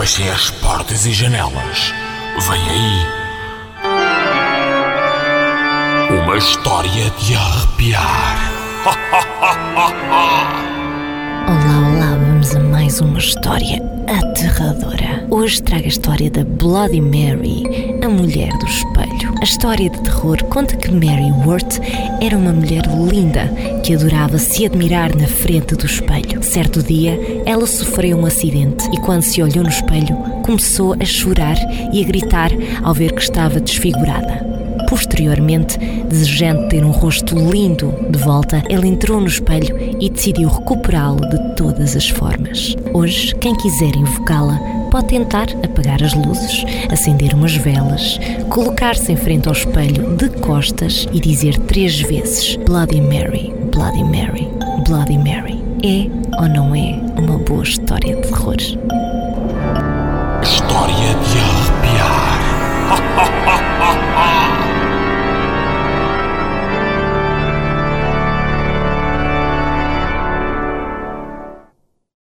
Fechem as portas e janelas. Vem aí. Uma história de arrepiar. Olá, olá, vamos a mais uma história aterradora. Hoje trago a história da Bloody Mary, a mulher do espelho. A história de terror conta que Mary Worth era uma mulher linda que adorava se admirar na frente do espelho. Certo dia, ela sofreu um acidente e quando se olhou no espelho, começou a chorar e a gritar ao ver que estava desfigurada. Posteriormente, desejando ter um rosto lindo de volta, ela entrou no espelho e decidiu recuperá-lo de todas as formas. Hoje, quem quiser invocá-la pode tentar apagar as luzes, acender umas velas, colocar-se em frente ao espelho de costas e dizer três vezes Bloody Mary, Bloody Mary, Bloody Mary. É ou não é uma boa história de terror?